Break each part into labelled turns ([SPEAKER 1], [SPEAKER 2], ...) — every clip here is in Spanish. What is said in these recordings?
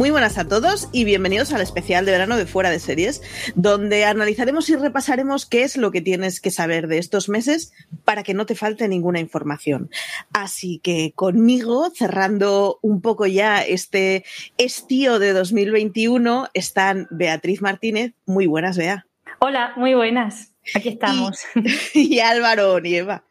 [SPEAKER 1] Muy buenas a todos y bienvenidos al especial de verano de Fuera de Series, donde analizaremos y repasaremos qué es lo que tienes que saber de estos meses para que no te falte ninguna información. Así que conmigo, cerrando un poco ya este estío de 2021, están Beatriz Martínez. Muy buenas, Bea.
[SPEAKER 2] Hola, muy buenas. Aquí estamos.
[SPEAKER 1] Y, y Álvaro Nieva.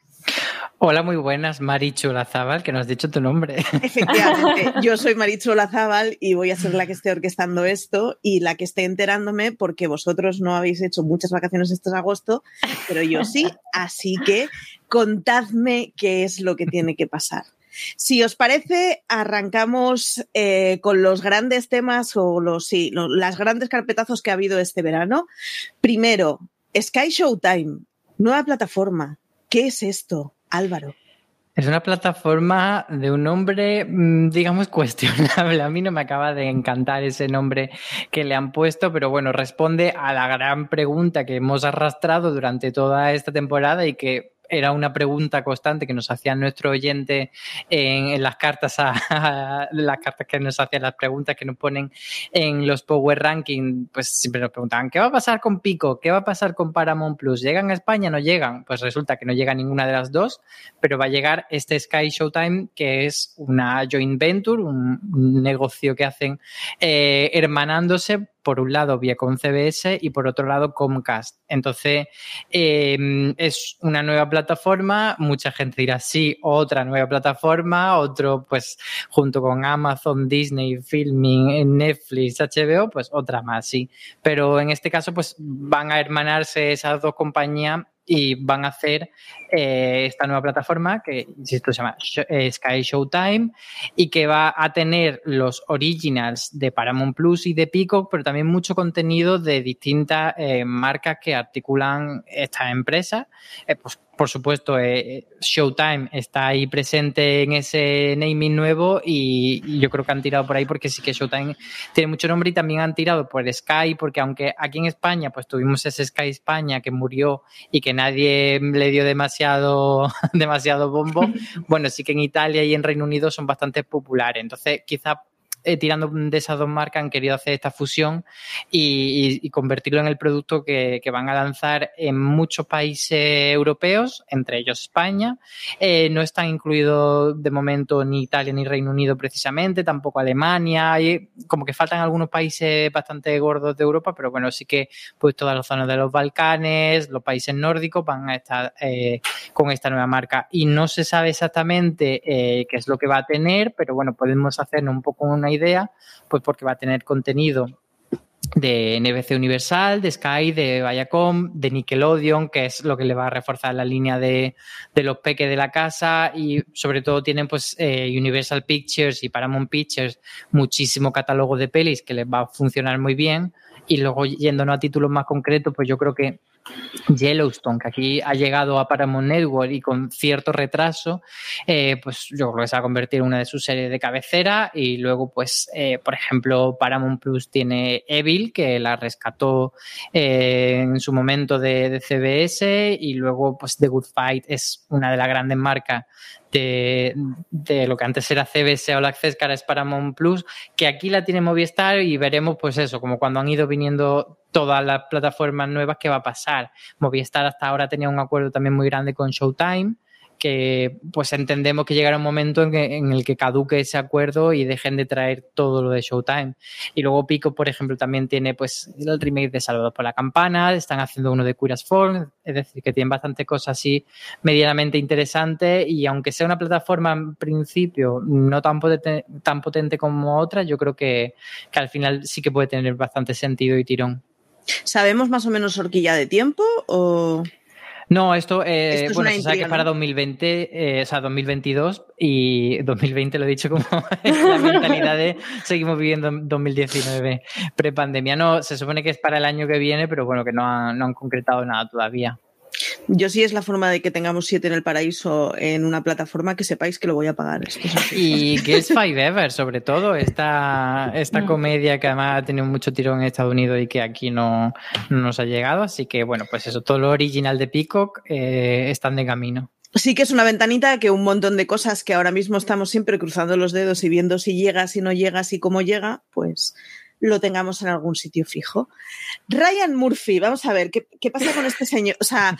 [SPEAKER 3] Hola, muy buenas, Marichu Lazábal, que no has dicho tu nombre.
[SPEAKER 1] Efectivamente, yo soy Marichu Lazábal y voy a ser la que esté orquestando esto y la que esté enterándome porque vosotros no habéis hecho muchas vacaciones este agosto, pero yo sí, así que contadme qué es lo que tiene que pasar. Si os parece, arrancamos eh, con los grandes temas o los, sí, los, las grandes carpetazos que ha habido este verano. Primero, Sky Showtime, nueva plataforma. ¿Qué es esto? Álvaro.
[SPEAKER 3] Es una plataforma de un nombre, mm, digamos, cuestionable. A mí no me acaba de encantar ese nombre que le han puesto, pero bueno, responde a la gran pregunta que hemos arrastrado durante toda esta temporada y que era una pregunta constante que nos hacía nuestro oyente en, las cartas a, las cartas que nos hacían las preguntas que nos ponen en los Power Ranking, pues siempre nos preguntaban ¿qué va a pasar con Pico? ¿Qué va a pasar con Paramount Plus? ¿Llegan a España? ¿No llegan? Pues resulta que no llega ninguna de las dos, pero va a llegar este Sky Showtime que es una joint venture, un, un negocio que hacen eh, hermanándose por un lado Viacom CBS y por otro lado Comcast. Entonces, eh, es una nueva plataforma, mucha gente dirá sí, otra nueva plataforma, otro pues junto con Amazon, Disney, Filming, Netflix, HBO, pues otra más, sí. Pero en este caso, pues van a hermanarse esas dos compañías y van a hacer eh, esta nueva plataforma que, insisto, se llama eh, Sky Showtime y que va a tener los originals de Paramount Plus y de Peacock, pero también mucho contenido de distintas eh, marcas que articulan estas empresas. Eh, pues, por supuesto, eh, Showtime está ahí presente en ese naming nuevo y, y, yo creo que han tirado por ahí porque sí que Showtime tiene mucho nombre y también han tirado por Sky porque aunque aquí en España pues tuvimos ese Sky España que murió y que nadie le dio demasiado, demasiado bombo, bueno, sí que en Italia y en Reino Unido son bastante populares. Entonces, quizá eh, tirando de esas dos marcas han querido hacer esta fusión y, y, y convertirlo en el producto que, van a lanzar en muchos países europeos, entre ellos España. Eh, no están incluidos de momento ni Italia ni Reino Unido precisamente, tampoco Alemania. Hay, como que faltan algunos países bastante gordos de Europa, pero bueno, sí que pues todas las zonas de los Balcanes, los países nórdicos van a estar eh, con esta nueva marca. Y no se sabe exactamente qué es lo que va a tener, pero bueno, podemos hacernos un poco una idea, pues porque va a tener contenido de NBC Universal, de Sky, de Viacom, de Nickelodeon, que es lo que le va a reforzar la línea de, de los peques de la casa y sobre todo tienen pues eh, Universal Pictures y Paramount Pictures muchísimo catálogo de pelis que les va a funcionar muy bien. Y luego yéndonos a títulos más concretos pues yo creo que Yellowstone, que aquí ha llegado a Paramount Network y con cierto retraso, eh, pues yo creo que se va a convertir en una de sus series de cabecera. Y luego, pues, eh, por ejemplo, Paramount Plus tiene Evil, que la rescató eh, en su momento de, CBS y luego, pues, The Good Fight es una de las grandes marcas de, de, lo que antes era CBS o la Access, que ahora es Paramount Plus, que aquí la tiene Movistar y veremos pues eso, como cuando han ido viniendo todas las plataformas nuevas, ¿qué va a pasar? Movistar hasta ahora tenía un acuerdo también muy grande con Showtime, que pues entendemos que llegará un momento en, que, en, el que caduque ese acuerdo y dejen de traer todo lo de Showtime. Y luego Pico, por ejemplo, también tiene pues el remake de Salvados por la Campana, están haciendo uno de Queer as Folk, es decir, que tienen bastante cosas así medianamente interesantes y aunque sea una plataforma en principio no tan potente, tan potente como otras, yo creo que, que al final sí que puede tener bastante sentido y tirón.
[SPEAKER 1] ¿Sabemos más o menos horquilla de tiempo o...?
[SPEAKER 3] No, esto, eh, bueno, se sabe que es para 2020, eh, o sea, 2022 y 2020 lo he dicho como la mentalidad de seguimos viviendo en 2019 prepandemia. No, se supone que es para el año que viene, pero bueno, que no, no han concretado nada todavía.
[SPEAKER 1] Yo sí es la forma de que tengamos siete en el paraíso en una plataforma que sepáis que lo voy a pagar.
[SPEAKER 3] y Girls Five Ever, sobre todo, esta, esta mm. comedia que además ha tenido mucho tirón en Estados Unidos y que aquí no, nos ha llegado. Así que bueno, pues eso, todo lo original de Peacock eh, están de camino.
[SPEAKER 1] Sí que es una ventanita que un montón de cosas que ahora mismo estamos siempre cruzando los dedos y viendo si llega, si no llega, si cómo llega, pues lo tengamos en algún sitio fijo. Ryan Murphy, vamos a ver, ¿qué, qué pasa con este señor? O sea,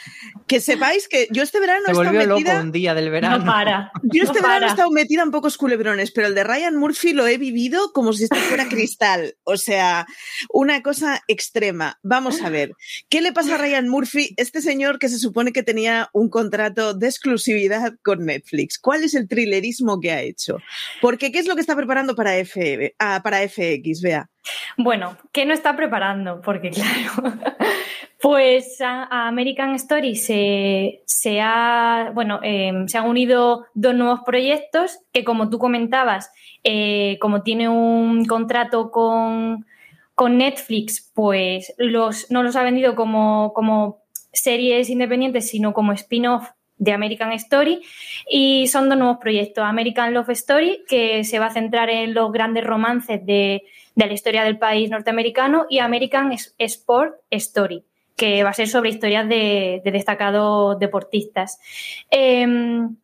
[SPEAKER 1] que sepáis que yo este verano
[SPEAKER 3] he estado metida... Loco un día del verano.
[SPEAKER 2] No para.
[SPEAKER 1] Yo este verano he estado metida en pocos culebrones, pero el de Ryan Murphy lo he vivido como si esto fuera cristal. O sea, una cosa extrema. Vamos a ver, ¿qué le pasa a Ryan Murphy, este señor que se supone que tenía un contrato de exclusividad con Netflix? ¿Cuál es el thrillerismo que ha hecho? Porque, ¿qué es lo que está preparando para, F, ah, para FX? Vea.
[SPEAKER 2] Bueno, ¿qué no está preparando? Porque claro, pues a, American Story se, se, ha, bueno, em, se han unido dos nuevos proyectos que como tú comentabas, eh, como tiene un contrato con, con Netflix, pues los, no los ha vendido como, como series independientes, sino como spin-off de American Story y son dos nuevos proyectos. American Love Story, que se va a centrar en los grandes romances de de la historia del país norteamericano, y American Sport Story, que va a ser sobre historias de, destacados deportistas. Em,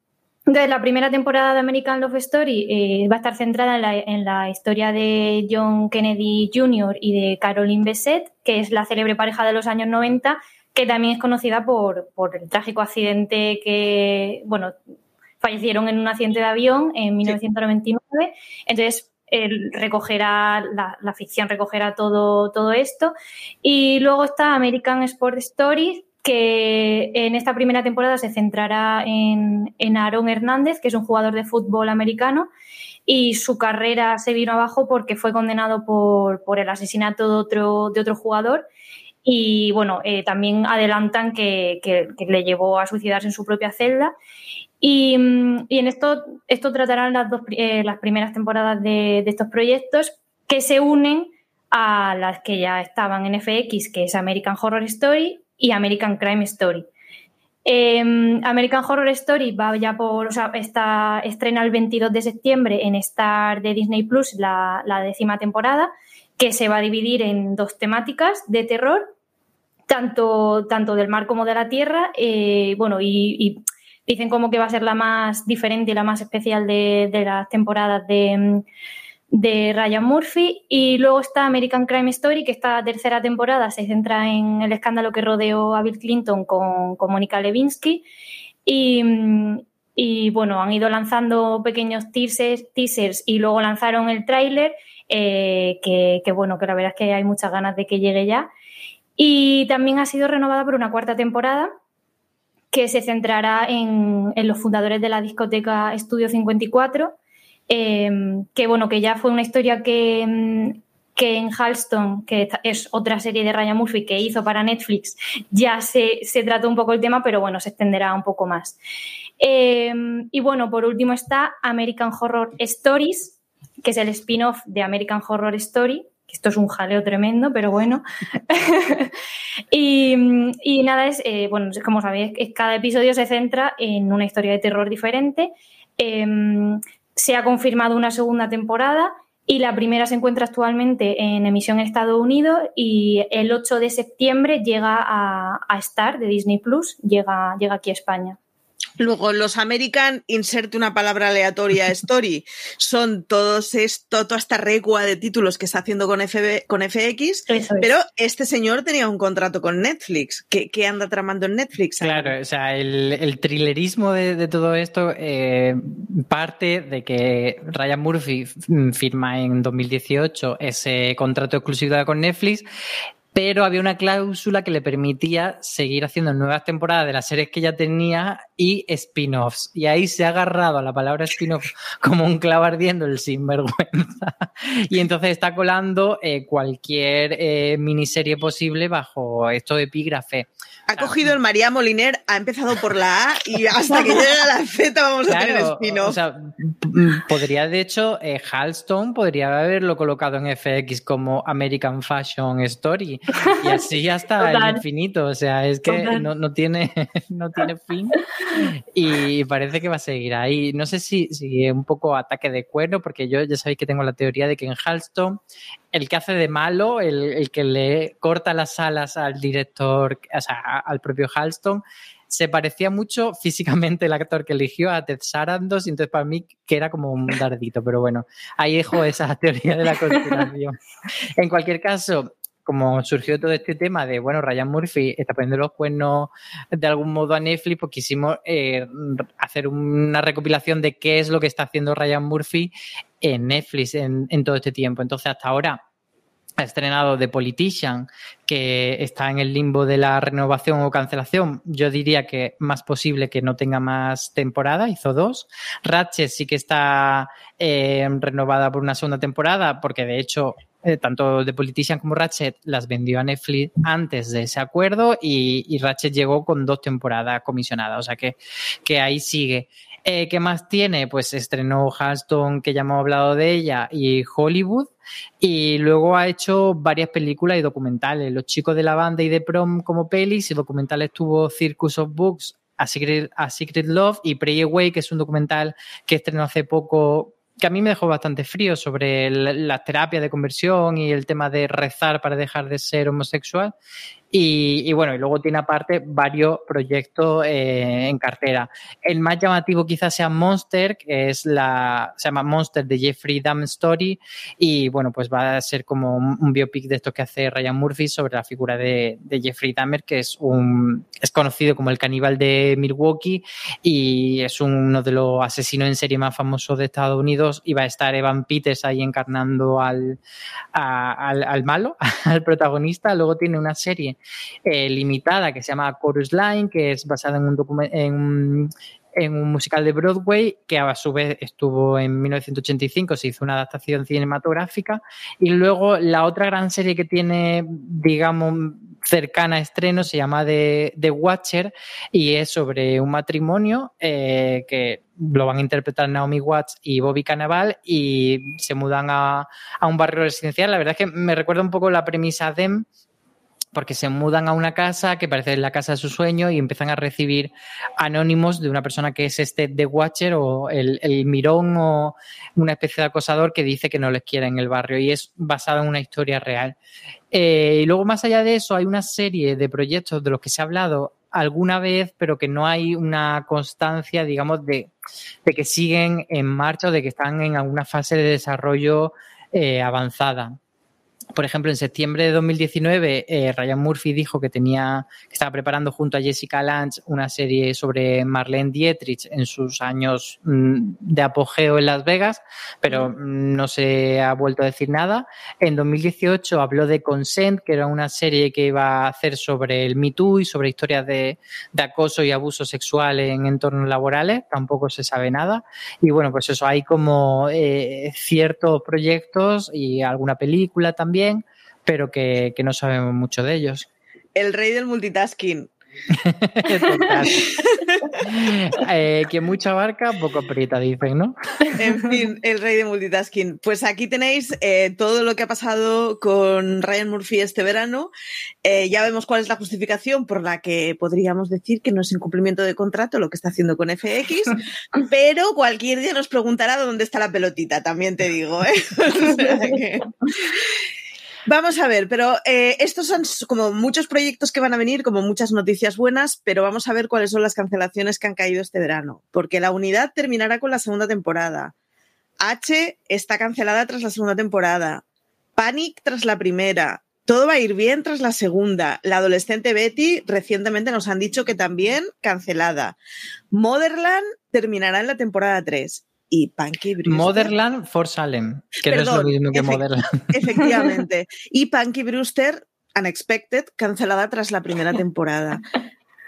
[SPEAKER 2] entonces, la primera temporada de American Love Story eh, va a estar centrada en la, historia de John Kennedy Jr. y de Caroline Bessette, que es la célebre pareja de los años 90, que también es conocida por, por el trágico accidente que, bueno, fallecieron en un accidente de avión en 1999. Entonces, recogerá, la, ficción recogerá todo, todo esto. Y luego está American Sport Stories, que en esta primera temporada se centrará en, en Aaron Hernández, que es un jugador de fútbol americano, y su carrera se vino abajo porque fue condenado por, por el asesinato de otro, de otro jugador. Y bueno, eh, también adelantan que, que, le llevó a suicidarse en su propia celda. Mm, y, en esto, tratarán las, dos, eh, las primeras temporadas de, estos proyectos que se unen a las que ya estaban en FX, que es American Horror Story y American Crime Story. Em, American Horror Story va ya por, está, estrena el 22 de septiembre en Star de Disney Plus la, décima temporada, que se va a dividir en dos temáticas de terror, tanto, tanto del mar como de la tierra, eh, bueno, y Dicen como que va a ser la más diferente y la más especial de, las temporadas de, de Ryan Murphy. Y luego está American Crime Story, que esta tercera temporada se centra en el escándalo que rodeó a Bill Clinton con, con Mónica Levinsky. Y, bueno, han ido lanzando pequeños teasers, teasers y luego lanzaron el tráiler, eh, que, que, bueno, que la verdad es que hay muchas ganas de que llegue ya. Y también ha sido renovada por una cuarta temporada que se centrará en, los fundadores de la discoteca Estudio 54, em, que bueno, que ya fue una historia que, em, que en Halston, que es otra serie de Ryan Murphy que hizo para Netflix, ya se, trató un poco el tema, pero bueno, se extenderá un poco más. Em, y bueno, por último está American Horror Stories, que es el spin-off de American Horror Story, esto es un jaleo tremendo, pero bueno. y, nada, es, eh, bueno, como sabéis, cada episodio se centra en una historia de terror diferente. Em, se ha confirmado una segunda temporada y la primera se encuentra actualmente en emisión en Estados Unidos y el 8 de septiembre llega a, a Star de Disney Plus, llega, llega aquí a España.
[SPEAKER 1] Luego, los American, inserte una palabra aleatoria, story, son todos esto, toda esta regua de títulos que está haciendo con, FB, con FX, pero este señor tenía un contrato con Netflix. ¿Qué, anda tramando en Netflix?
[SPEAKER 3] Claro, o sea, el, el thrillerismo de, todo esto eh, parte de que Ryan Murphy firma en 2018 ese contrato de exclusividad con Netflix pero había una cláusula que le permitía seguir haciendo nuevas temporadas de las series que ya tenía y spin-offs. Y ahí se ha agarrado a la palabra spin-off como un clavo ardiendo el sinvergüenza. y entonces está colando eh, cualquier eh, miniserie posible bajo esto de epígrafe.
[SPEAKER 1] Ha cogido el María Moliner, ha empezado por la A y hasta que llegue a la Z vamos a tener spin-off.
[SPEAKER 3] O sea, podría, de hecho, eh, Halston podría haberlo colocado en FX como American Fashion Story y así hasta el infinito. O sea, es que no, no, tiene, no tiene fin y parece que va a seguir ahí. No sé si, si un poco ataque de cuerno, porque yo ya sabéis que tengo la teoría de que en Halston el que hace de malo, el, que le corta las alas al director, o sea, al propio Halston, se parecía mucho físicamente el actor que eligió a Ted Sarandos, y entonces para mí que era como un dardito, pero bueno, ahí dejo esa teoría de la conspiración. en cualquier caso, como surgió todo este tema de, bueno, Ryan Murphy está poniendo los cuernos de algún modo a Netflix, pues quisimos eh, hacer una recopilación de qué es lo que está haciendo Ryan Murphy en Netflix en, todo este tiempo. Entonces, hasta ahora ha estrenado The Politician, que está en el limbo de la renovación o cancelación. Yo diría que más posible que no tenga más temporada, hizo dos. Ratchet sí que está eh, renovada por una segunda temporada, porque de hecho eh, tanto The Politician como Ratchet las vendió a Netflix antes de ese acuerdo y, Ratchet llegó con dos temporadas comisionadas, o sea que, que ahí sigue. Eh, ¿Qué más tiene? Pues estrenó Halston, que ya hemos hablado de ella, y Hollywood. Y luego ha hecho varias películas y documentales. Los chicos de la banda y de prom como pelis y documentales tuvo Circus of Books, A Secret, A Secret Love y Pray Away, que es un documental que estrenó hace poco que a mí me dejó bastante frío sobre la terapia de conversión y el tema de rezar para dejar de ser homosexual. Y, bueno, y luego tiene aparte varios proyectos eh, en cartera. El más llamativo quizás sea Monster, que es la, se llama Monster de Jeffrey Dahmer Story. Y bueno, pues va a ser como un, biopic de esto que hace Ryan Murphy sobre la figura de, Jeffrey Dahmer, que es un, es conocido como el caníbal de Milwaukee y es uno de los asesinos en serie más famosos de Estados Unidos. Y va a estar Evan Peters ahí encarnando al, al, al malo, al protagonista. Luego tiene una serie eh, limitada que se llama Chorus Line, que es basada en un, musical de Broadway que a su vez estuvo en 1985, se hizo una adaptación cinematográfica y luego la otra gran serie que tiene, digamos, cercana a estreno se llama The, Watcher y es sobre un matrimonio eh, que lo van a interpretar Naomi Watts y Bobby Cannavale y se mudan a, a, un barrio residencial. La verdad es que me recuerda un poco la premisa de porque se mudan a una casa que parece la casa de su sueño y empiezan a recibir anónimos de una persona que es este The Watcher o el, mirón o una especie de acosador que dice que no les quiere en el barrio y es basado en una historia real. Eh, y luego, más allá de eso, hay una serie de proyectos de los que se ha hablado alguna vez, pero que no hay una constancia, digamos, de, que siguen en marcha o de que están en alguna fase de desarrollo eh, avanzada por ejemplo, en septiembre de 2019, eh, Ryan Murphy dijo que tenía, que estaba preparando junto a Jessica Lange una serie sobre Marlene Dietrich en sus años mm, de apogeo en Las Vegas, pero no se ha vuelto a decir nada. En 2018 habló de Consent, que era una serie que iba a hacer sobre el Me Too y sobre historias de, acoso y abuso sexual en entornos laborales. Tampoco se sabe nada. Y bueno, pues eso, hay como eh, ciertos proyectos y alguna película también pero que, no sabemos mucho de ellos.
[SPEAKER 1] El rey del multitasking.
[SPEAKER 3] eh, que mucha barca, poco aprieta, dicen, ¿no?
[SPEAKER 1] en fin, el rey de multitasking. Pues aquí tenéis eh, todo lo que ha pasado con Ryan Murphy este verano. Eh, ya vemos cuál es la justificación por la que podríamos decir que no es incumplimiento de contrato lo que está haciendo con FX, pero cualquier día nos preguntará dónde está la pelotita, también te digo. ¿eh? Vamos a ver, pero eh, estos son como muchos proyectos que van a venir, como muchas noticias buenas, pero vamos a ver cuáles son las cancelaciones que han caído este verano, porque la unidad terminará con la segunda temporada. H está cancelada tras la segunda temporada. Panic tras la primera. Todo va a ir bien tras la segunda. La adolescente Betty recientemente nos han dicho que también cancelada. Motherland terminará en la temporada 3 y Punky Brewster.
[SPEAKER 3] Motherland for Salem, que no es lo mismo que Motherland.
[SPEAKER 1] Efectivamente. Y Punky Brewster, Unexpected, cancelada tras la primera temporada.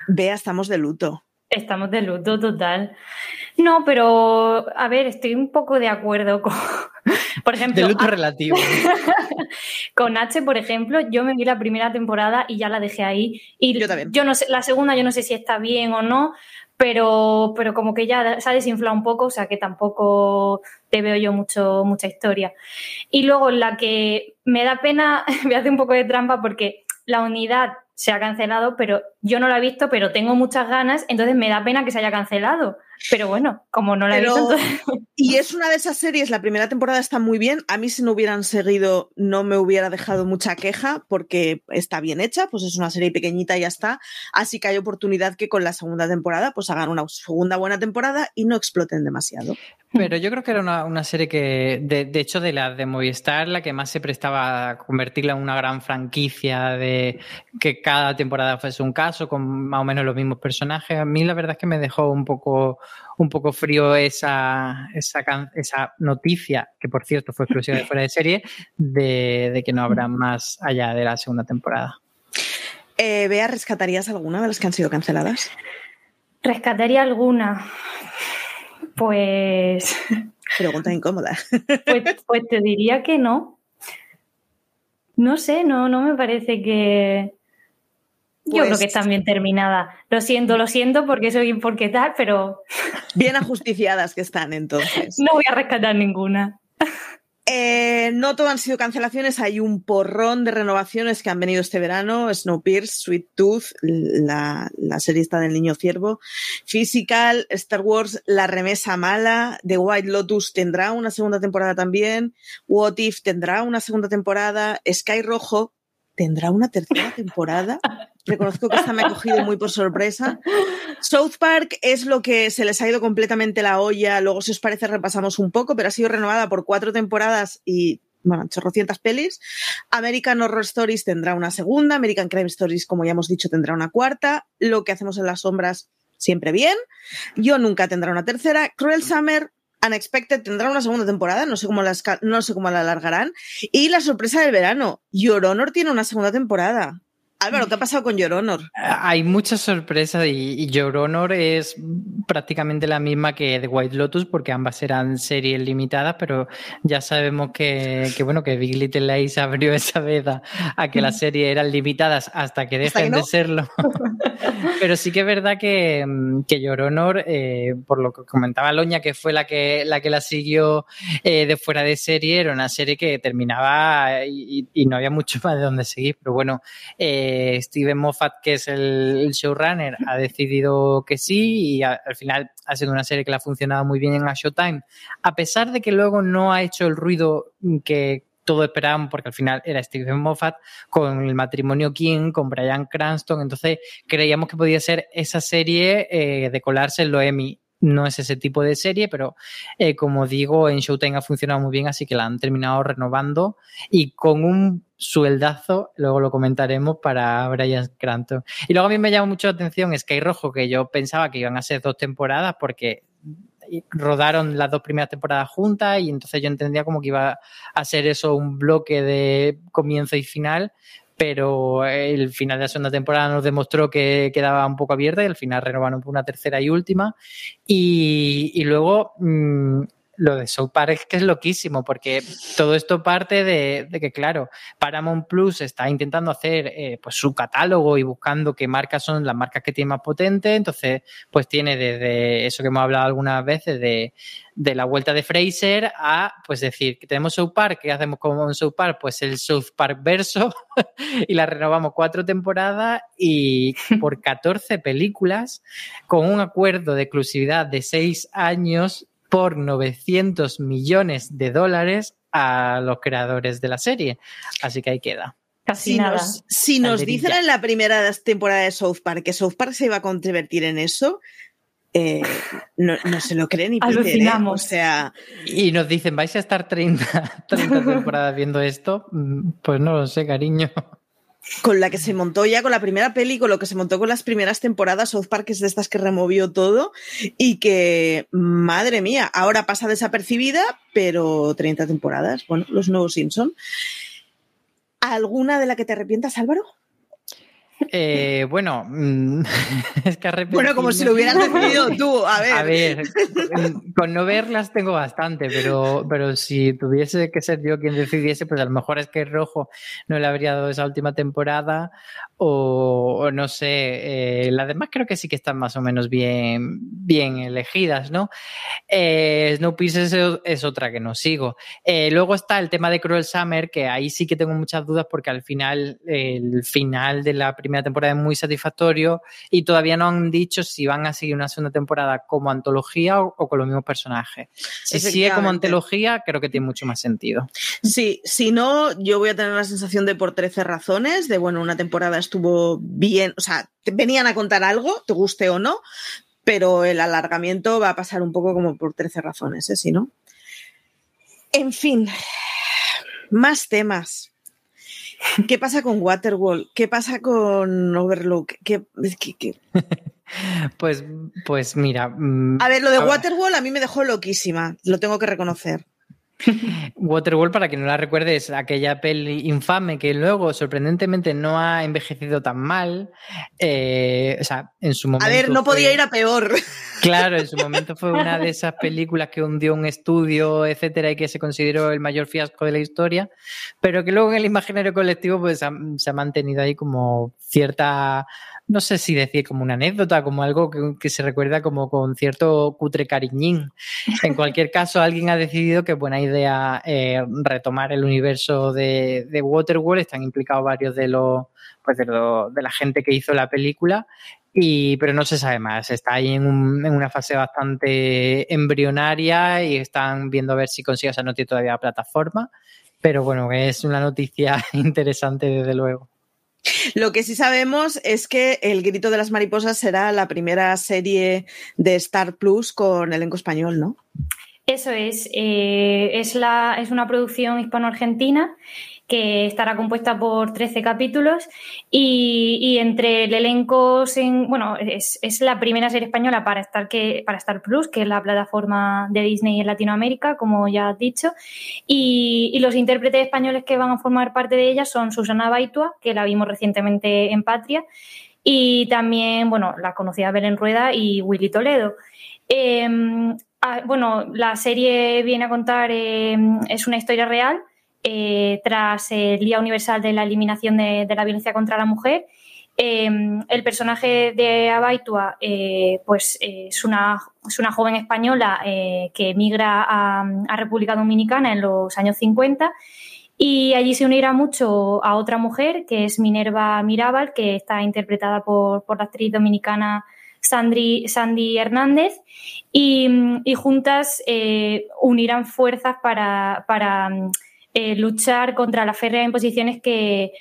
[SPEAKER 1] Vea, estamos de luto.
[SPEAKER 2] Estamos de luto total. No, pero a ver, estoy un poco de acuerdo con, por ejemplo,
[SPEAKER 3] de luto relativo.
[SPEAKER 2] con H, por ejemplo, yo me vi la primera temporada y ya la dejé ahí. Y
[SPEAKER 1] yo también.
[SPEAKER 2] Yo no sé, la segunda yo no sé si está bien o no, pero, pero como que ya se ha desinflado un poco, o sea que tampoco te veo yo mucho, mucha historia. Y luego la que me da pena, me hace un poco de trampa porque la unidad se ha cancelado, pero yo no la he visto, pero tengo muchas ganas, entonces me da pena que se haya cancelado. Pero bueno, como no la he visto.
[SPEAKER 1] Y es una de esas series, la primera temporada está muy bien. A mí, si no hubieran seguido, no me hubiera dejado mucha queja, porque está bien hecha, pues es una serie pequeñita y ya está. Así que hay oportunidad que con la segunda temporada, pues hagan una segunda buena temporada y no exploten demasiado.
[SPEAKER 3] Pero yo creo que era una, serie que, de, hecho, de la de Movistar, la que más se prestaba a convertirla en una gran franquicia, de que cada temporada fuese un caso, con más o menos los mismos personajes. A mí la verdad es que me dejó un poco, un poco frío esa, esa, esa noticia, que por cierto fue exclusiva de fuera de serie, de, que no habrá más allá de la segunda temporada.
[SPEAKER 1] Eh, Bea, ¿rescatarías alguna de las que han sido canceladas?
[SPEAKER 2] Rescataría alguna. Pues.
[SPEAKER 1] Pregunta incómoda.
[SPEAKER 2] Pues, pues, te diría que no. No sé, no, no me parece que. Yo creo que pues están bien terminadas. Lo siento, lo siento porque soy porque tal, pero.
[SPEAKER 1] Bien ajusticiadas que están entonces.
[SPEAKER 2] No voy a rescatar ninguna.
[SPEAKER 1] Eh, no todo han sido cancelaciones, hay un porrón de renovaciones que han venido este verano. Snowpiercer, Sweet Tooth, la, la serie está del niño ciervo, Physical, Star Wars, La remesa mala, The White Lotus tendrá una segunda temporada también, What If tendrá una segunda temporada, Sky Rojo tendrá una tercera temporada. Reconozco que esta me ha cogido muy por sorpresa. South Park es lo que se les ha ido completamente la olla. Luego, si os parece, repasamos un poco, pero ha sido renovada por cuatro temporadas y bueno, chorrocientas pelis. American Horror Stories tendrá una segunda, American Crime Stories, como ya hemos dicho, tendrá una cuarta. Lo que hacemos en las sombras, siempre bien. Yo nunca tendrá una tercera. Cruel Summer Unexpected tendrá una segunda temporada, no sé cómo la, no sé cómo la alargarán. Y la sorpresa del verano, Your Honor tiene una segunda temporada. Álvaro, ¿qué ha pasado con Your Honor?
[SPEAKER 3] Hay muchas sorpresas y, Your Honor es prácticamente la misma que The White Lotus porque ambas eran series limitadas, pero ya sabemos que, bueno, que Big Little Lies abrió esa veda a que las series eran limitadas hasta que dejen de serlo. pero sí que es verdad que, que Your Honor, eh, por lo que comentaba Loña, que fue la que la, que la siguió eh, de fuera de serie, era una serie que terminaba y, no había mucho más de dónde seguir, pero bueno, eh, Steven Moffat, que es el, showrunner, ha decidido que sí y al final ha sido una serie que le ha funcionado muy bien en a Showtime, a pesar de que luego no ha hecho el ruido que todos esperábamos, porque al final era Steven Moffat con el matrimonio King, con Brian Cranston, entonces creíamos que podía ser esa serie eh, de colarse en lo Emmy no es ese tipo de serie, pero eh, como digo, en Showtime ha funcionado muy bien, así que la han terminado renovando y con un sueldazo, luego lo comentaremos para Brian Cranston. Y luego a mí me llama mucho la atención Sky Rojo, que yo pensaba que iban a ser dos temporadas porque rodaron las dos primeras temporadas juntas y entonces yo entendía como que iba a ser eso un bloque de comienzo y final, pero el final de la segunda temporada nos demostró que quedaba un poco abierta y al final renovaron por una tercera y última. Y, luego mm, lo de South Park es que es loquísimo, porque todo esto parte de, que, claro, Paramount Plus está intentando hacer eh, pues su catálogo y buscando qué marcas son las marcas que tiene más potentes. Entonces, pues tiene desde eso que hemos hablado algunas veces de, de la vuelta de Fraser a, pues decir, que tenemos South Park, ¿qué hacemos con South Park? Pues el South Park verso y la renovamos cuatro temporadas y por 14 películas con un acuerdo de exclusividad de seis años por 900 millones de dólares a los creadores de la serie. Así que ahí queda.
[SPEAKER 2] Casi
[SPEAKER 1] si
[SPEAKER 2] nada.
[SPEAKER 1] Nos, si nos dicen en la primera temporada de South Park que South Park se iba a convertir en eso, eh, no, se lo creen ni Peter, ¿eh? O sea...
[SPEAKER 3] Y nos dicen, ¿vais a estar 30, 30 temporadas viendo esto? Mm, pues no lo sé, cariño
[SPEAKER 1] con la que se montó ya con la primera peli, con lo que se montó con las primeras temporadas, South Park es de estas que removió todo y que, madre mía, ahora pasa desapercibida, pero 30 temporadas, bueno, los nuevos Simpson. ¿Alguna de la que te arrepientas, Álvaro?
[SPEAKER 3] Eh, bueno, mm, es que
[SPEAKER 1] Bueno, como si lo hubieras decidido tú, a ver.
[SPEAKER 3] A ver, con no verlas tengo bastante, pero, pero si tuviese que ser yo quien decidiese, pues a lo mejor es que Rojo no le habría dado esa última temporada o, no sé, eh, las demás creo que sí que están más o menos bien, bien elegidas, ¿no? Eh, es, es, otra que no sigo. Eh, luego está el tema de Cruel Summer, que ahí sí que tengo muchas dudas porque al final, el final de la primera temporada es muy satisfactorio y todavía no han dicho si van a seguir una segunda temporada como antología o, con los mismos personajes. Si sigue como antología, creo que tiene mucho más sentido.
[SPEAKER 1] Sí, si no, yo voy a tener la sensación de por 13 razones, de bueno, una temporada estuvo bien, o sea, venían a contar algo, te guste o no, pero el alargamiento va a pasar un poco como por 13 razones, ¿eh? Si no. En fin, más temas. ¿Qué pasa con Waterwall? ¿Qué pasa con Overlook? ¿Qué,
[SPEAKER 3] Pues, pues mira.
[SPEAKER 1] Mm, a ver, lo de Waterwall a mí me dejó loquísima, lo tengo que reconocer.
[SPEAKER 3] Waterworld, para quien no la recuerde, es aquella peli infame que luego, sorprendentemente, no ha envejecido tan mal. Eh, o sea, en su momento.
[SPEAKER 1] A ver, no podía ir a peor.
[SPEAKER 3] Claro, en su momento fue una de esas películas que hundió un estudio, etcétera, y que se consideró el mayor fiasco de la historia, pero que luego en el imaginario colectivo pues, se ha mantenido ahí como cierta no sé si decir como una anécdota, como algo que, se recuerda como con cierto cutre cariñín. En cualquier caso, alguien ha decidido que es buena idea eh, retomar el universo de, de, Waterworld. Están implicados varios de los, pues de, de la gente que hizo la película. Y, pero no se sabe más. Está ahí en, en, una fase bastante embrionaria y están viendo a ver si consigue, o sea, no tiene todavía plataforma. Pero bueno, es una noticia interesante desde luego.
[SPEAKER 1] Lo que sí sabemos es que El Grito de las Mariposas será la primera serie de Star Plus con elenco español, ¿no?
[SPEAKER 2] Eso es. Eh, es, la, es una producción hispano-argentina que estará compuesta por 13 capítulos y, entre el elenco, bueno, es, la primera serie española para Star, que, para Plus, que es la plataforma de Disney en Latinoamérica, como ya has dicho, y, los intérpretes españoles que van a formar parte de ella son Susana Baitua, que la vimos recientemente en Patria, y también, bueno, la conocida Belén Rueda y Willy Toledo. Em, ah, bueno, la serie viene a contar, em, es una historia real eh, tras el Día Universal de la Eliminación de, la Violencia contra la Mujer. Em, el personaje de Abaitua eh, pues, es, una, es, una, joven española eh, que emigra a, República Dominicana en los años 50 y allí se unirá mucho a otra mujer que es Minerva Mirabal, que está interpretada por, la actriz dominicana Sandy, Sandy Hernández y, juntas unirán fuerzas para eh, luchar contra la férrea imposiciones que,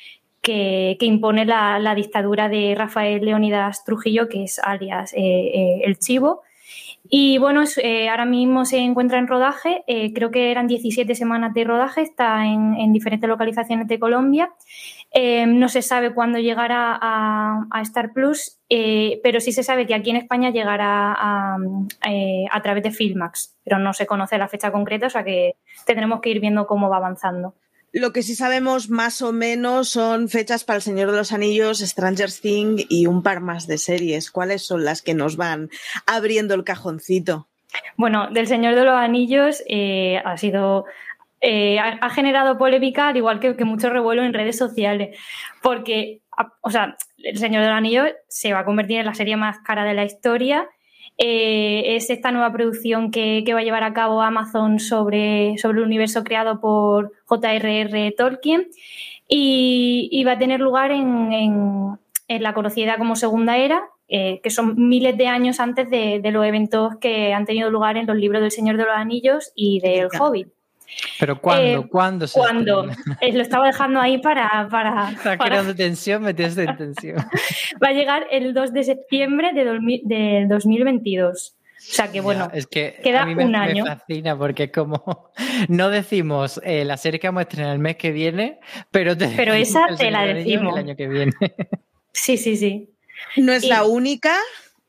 [SPEAKER 2] que, impone la, dictadura de Rafael Leónidas Trujillo, que es alias eh, eh, el Chivo. Y bueno, ahora mismo se encuentra en rodaje, creo que eran 17 semanas de rodaje, está en, en diferentes localizaciones de Colombia Em, no se sabe cuándo llegará a, Star Plus, eh, pero sí se sabe que aquí en España llegará a, eh, a, través de Filmax, pero no se conoce la fecha concreta, o sea que tendremos que ir viendo cómo va avanzando.
[SPEAKER 1] Lo que sí sabemos más o menos son fechas para El Señor de los Anillos, Stranger Things y un par más de series. ¿Cuáles son las que nos van abriendo el cajoncito?
[SPEAKER 2] Bueno, del Señor de los Anillos eh, ha sido eh, ha, generado polémica, al igual que, mucho revuelo en redes sociales, porque, o sea, El Señor del Anillo se va a convertir en la serie más cara de la historia. Eh, es esta nueva producción que, va a llevar a cabo Amazon sobre, sobre el universo creado por J.R.R. Tolkien y, va a tener lugar en, la conocida como Segunda Era, eh, que son miles de años antes de, de, los eventos que han tenido lugar en los libros del Señor de los Anillos y del Hobbit.
[SPEAKER 3] ¿Pero cuándo? Eh, ¿Cuándo
[SPEAKER 2] se ¿Cuándo? Eh, lo estaba dejando ahí para... para
[SPEAKER 3] Está creando tensión, metías de tensión.
[SPEAKER 2] Va a llegar el 2 de septiembre de, 2022. O sea que bueno, es que queda a mí me, un año.
[SPEAKER 3] Me fascina porque como no decimos eh, la serie que vamos a estrenar el mes que viene, pero te
[SPEAKER 2] Pero esa te la decimos.
[SPEAKER 3] El año que viene.
[SPEAKER 2] Sí, sí, sí.
[SPEAKER 1] No es la única.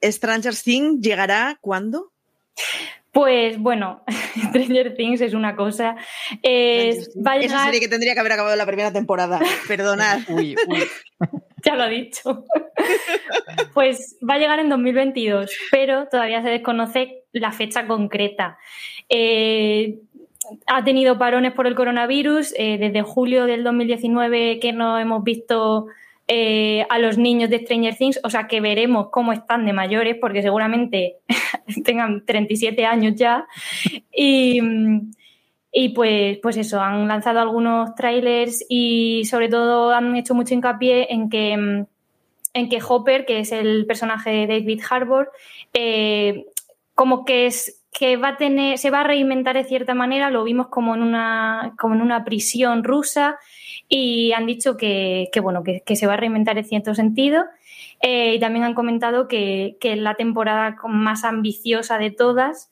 [SPEAKER 1] Stranger Things llegará ¿cuándo?
[SPEAKER 2] Pues bueno, Stranger Things es una cosa.
[SPEAKER 1] Esa serie que tendría que haber acabado la primera temporada. Perdonad. uy, uy.
[SPEAKER 2] ya lo ha dicho. pues va a llegar en 2022, pero todavía se desconoce la fecha concreta. Eh, ha tenido parones por el coronavirus. Eh, desde julio del 2019 que no hemos visto eh, a los niños de Stranger Things, o sea que veremos cómo están de mayores, porque seguramente tengan 37 años ya. Y, pues, pues eso, han lanzado algunos trailers y sobre todo han hecho mucho hincapié en que, en que Hopper, que es el personaje de David Harbour, eh, como que es que va a tener, se va a reinventar de cierta manera, lo vimos como en una, como en una prisión rusa y han dicho que, bueno, que, se va a reinventar en cierto sentido. Eh, y también han comentado que, es la temporada más ambiciosa de todas.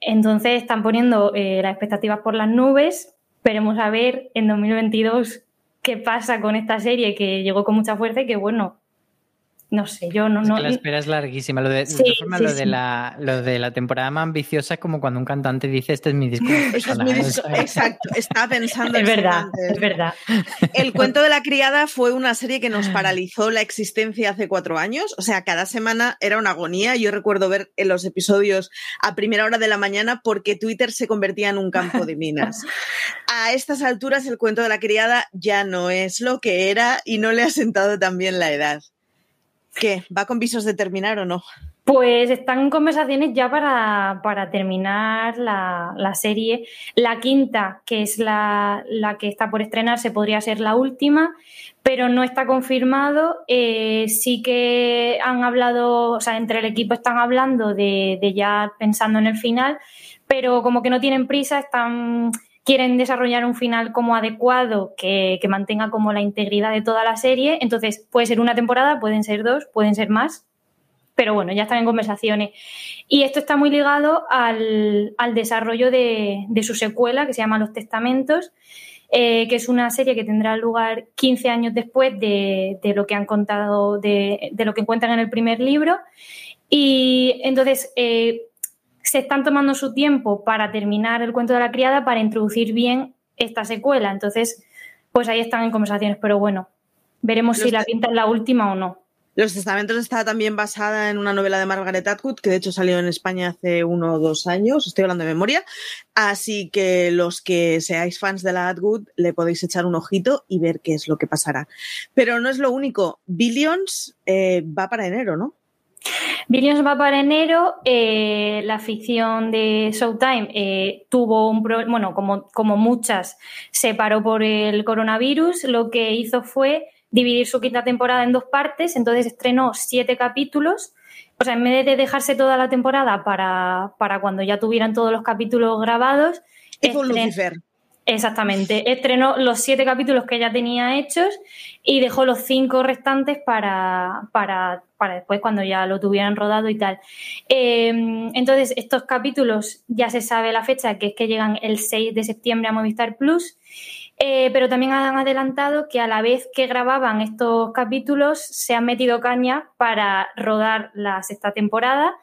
[SPEAKER 2] Entonces están poniendo eh, las expectativas por las nubes. Esperemos a ver en 2022 qué pasa con esta serie que llegó con mucha fuerza y que, bueno, no sé, yo no... no
[SPEAKER 3] la espera es larguísima. Lo de, forma, lo, de la, lo de la temporada más ambiciosa es como cuando un cantante dice, este es mi disco.
[SPEAKER 1] exacto, está pensando
[SPEAKER 2] Es verdad, es verdad.
[SPEAKER 1] El cuento de la criada fue una serie que nos paralizó la existencia hace cuatro años. O sea, cada semana era una agonía. Yo recuerdo ver en los episodios a primera hora de la mañana porque Twitter se convertía en un campo de minas. A estas alturas el cuento de la criada ya no es lo que era y no le ha sentado tan bien la edad. ¿Qué? ¿Va con visos de terminar o no?
[SPEAKER 2] Pues están conversaciones ya para, terminar la, serie. La quinta, que es la, que está por estrenarse, podría ser la última, pero no está confirmado. Eh, sí que han hablado, o sea, entre el equipo están hablando de, de ya pensando en el final, pero como que no tienen prisa, están quieren desarrollar un final como adecuado que, mantenga como la integridad de toda la serie. Entonces, puede ser una temporada, pueden ser dos, pueden ser más, pero bueno, ya están en conversaciones. Y esto está muy ligado al, desarrollo de, su secuela, que se llama Los Testamentos, eh, que es una serie que tendrá lugar 15 años después de, lo que han contado, de, lo que encuentran en el primer libro. Y entonces, eh, se están tomando su tiempo para terminar el cuento de la criada para introducir bien esta secuela. Entonces, pues ahí están en conversaciones, pero bueno, veremos si la pinta es la última o no.
[SPEAKER 1] Los Testamentos está también basada en una novela de Margaret Atwood, que de hecho salió en España hace uno o dos años, estoy hablando de memoria. Así que los que seáis fans de la Atwood le podéis echar un ojito y ver qué es lo que pasará. Pero no es lo único. Billions eh, va para enero, ¿no?
[SPEAKER 2] Billions va para enero. Eh, la ficción de Showtime eh, tuvo un problema, bueno, como, como muchas, se paró por el coronavirus. Lo que hizo fue dividir su quinta temporada en dos partes. Entonces estrenó siete capítulos. O sea, en vez de dejarse toda la temporada para, para cuando ya tuvieran todos los capítulos grabados.
[SPEAKER 1] Hizo Lucifer.
[SPEAKER 2] Exactamente. Estrenó los siete capítulos que ya tenía hechos y dejó los cinco restantes para, para, para después cuando ya lo tuvieran rodado y tal. Em, entonces, estos capítulos ya se sabe la fecha, que es que llegan el 6 de septiembre a Movistar Plus. Eh, pero también han adelantado que a la vez que grababan estos capítulos se han metido caña para rodar la sexta temporada.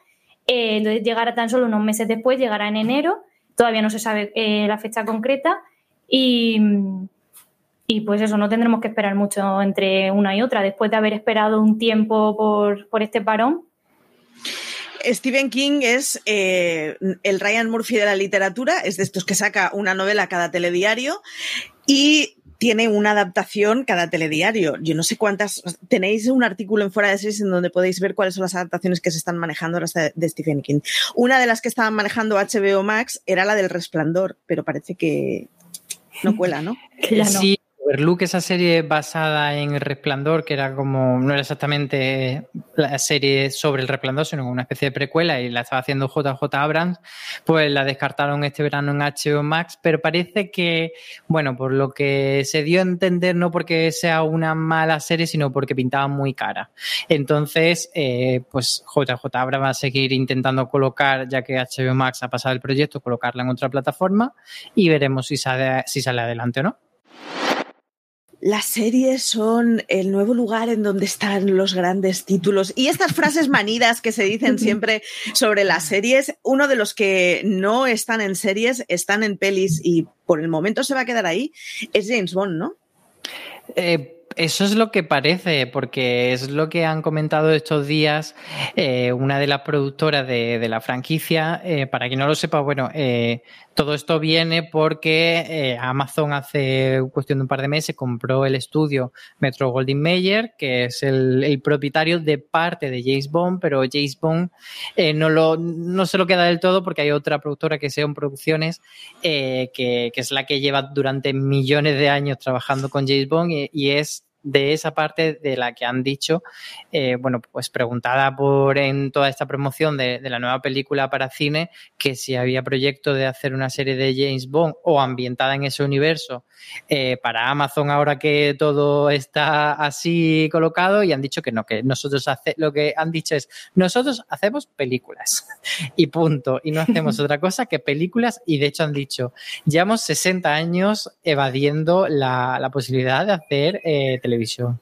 [SPEAKER 2] Eh, entonces llegará tan solo unos meses después, llegará en enero. Todavía no se sabe eh, la fecha concreta. Y, y pues eso, no tendremos que esperar mucho entre una y otra, después de haber esperado un tiempo por, este parón.
[SPEAKER 1] Stephen King es eh, el Ryan Murphy de la literatura, es de estos que saca una novela cada telediario y tiene una adaptación cada telediario. Yo no sé cuántas. Tenéis un artículo en Fuera de Series en donde podéis ver cuáles son las adaptaciones que se están manejando ahora de Stephen King. Una de las que estaban manejando HBO Max era la del Resplandor, pero parece que, no cuela, ¿no?
[SPEAKER 3] Sí, Overlook, esa serie basada en Resplandor, que era como, no era exactamente la serie sobre el Resplandor, sino una especie de precuela y la estaba haciendo JJ Abrams, pues la descartaron este verano en HBO Max, pero parece que, bueno, por lo que se dio a entender, no porque sea una mala serie, sino porque pintaba muy cara. Entonces, eh, pues JJ Abrams va a seguir intentando colocar, ya que HBO Max ha pasado el proyecto, colocarla en otra plataforma y veremos si sale, si sale adelante o no
[SPEAKER 1] las series son el nuevo lugar en donde están los grandes títulos. Y estas frases manidas que se dicen siempre sobre las series, uno de los que no están en series, están en pelis y por el momento se va a quedar ahí, es James Bond, ¿no?
[SPEAKER 3] Eh, eso es lo que parece, porque es lo que han comentado estos días eh, una de las productoras de, la franquicia. Eh, para quien no lo sepa, bueno, eh, todo esto viene porque Amazon hace cuestión de un par de meses compró el estudio Metro Goldwyn Mayer, que es el, propietario de parte de James Bond, pero James Bond no, lo, no se lo queda del todo porque hay otra productora que Seon Producciones, que, que, es la que lleva durante millones de años trabajando con James Bond y es de esa parte de la que han dicho, eh, bueno, pues preguntada por en toda esta promoción de, la nueva película para cine, que si había proyecto de hacer una serie de James Bond o ambientada en ese universo eh, para Amazon ahora que todo está así colocado y han dicho que no, que nosotros hace, lo que han dicho es, nosotros hacemos películas y punto, y no hacemos otra cosa que películas y de hecho han dicho, llevamos 60 años evadiendo la, la posibilidad de hacer eh, televisión.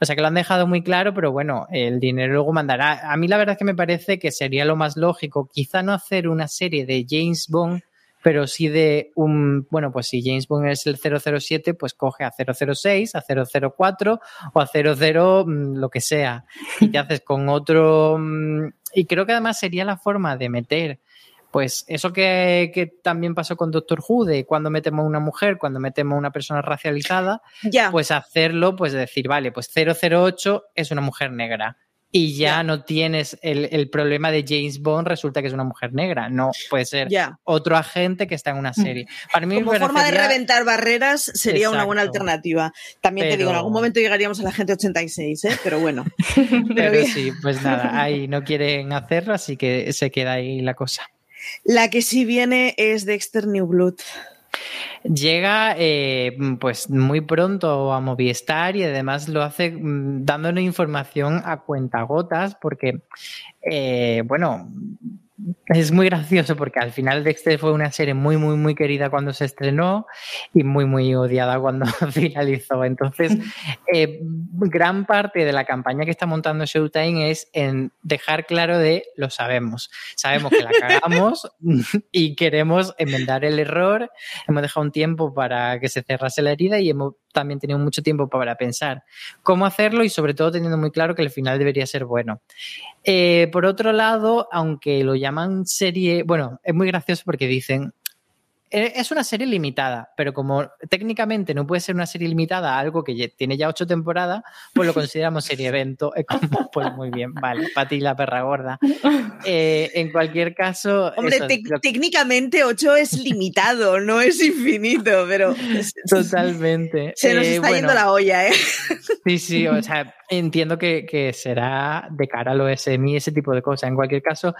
[SPEAKER 3] O sea que lo han dejado muy claro, pero bueno, el dinero luego mandará. A mí la verdad es que me parece que sería lo más lógico, quizá no hacer una serie de James Bond, pero sí de un, bueno, pues si James Bond es el 007, pues coge a 006, a 004 o a 00 mm, lo que sea. Y te haces con otro... Mm, y creo que además sería la forma de meter pues eso que, también pasó con Doctor Who, de cuando metemos una mujer, cuando metemos una persona racializada, pues hacerlo, pues decir, vale, pues 008 es una mujer negra. Y ya no tienes el, problema de James Bond, resulta que es una mujer negra. No, puede ser otro agente que está en una serie.
[SPEAKER 1] Para mí Como forma de reventar barreras sería una buena alternativa. También te digo, en algún momento llegaríamos a la gente 86, ¿eh? pero bueno.
[SPEAKER 3] pero sí, pues nada, ahí no quieren hacerlo, así que se queda ahí la cosa.
[SPEAKER 1] La que sí viene es Dexter New Blood.
[SPEAKER 3] Llega eh, pues muy pronto a Movistar y además lo hace mm, dándonos información a cuentagotas porque, eh, bueno, es muy gracioso porque al final Dexter fue una serie muy, muy, muy querida cuando se estrenó y muy, muy odiada cuando finalizó. Entonces, eh, gran parte de la campaña que está montando Showtime es en dejar claro de lo sabemos. Sabemos que la cagamos y queremos enmendar el error. Hemos dejado un tiempo para que se cerrase la herida y hemos también tenido mucho tiempo para pensar cómo hacerlo y sobre todo teniendo muy claro que el final debería ser bueno. Eh, por otro lado, aunque lo llaman serie, bueno, es muy gracioso porque dicen, es una serie limitada, pero como técnicamente no puede ser una serie limitada a algo que tiene ya ocho temporadas, pues lo consideramos serie evento. Es como, pues muy bien, vale, para ti la perra gorda. Eh, en cualquier caso.
[SPEAKER 1] Hombre, técnicamente ocho es limitado, no es infinito, pero.
[SPEAKER 3] Totalmente.
[SPEAKER 1] Se nos está yendo la olla, ¿eh?
[SPEAKER 3] Sí, sí, o sea, entiendo que, será de cara a lo SMI, ese tipo de cosas. En cualquier caso,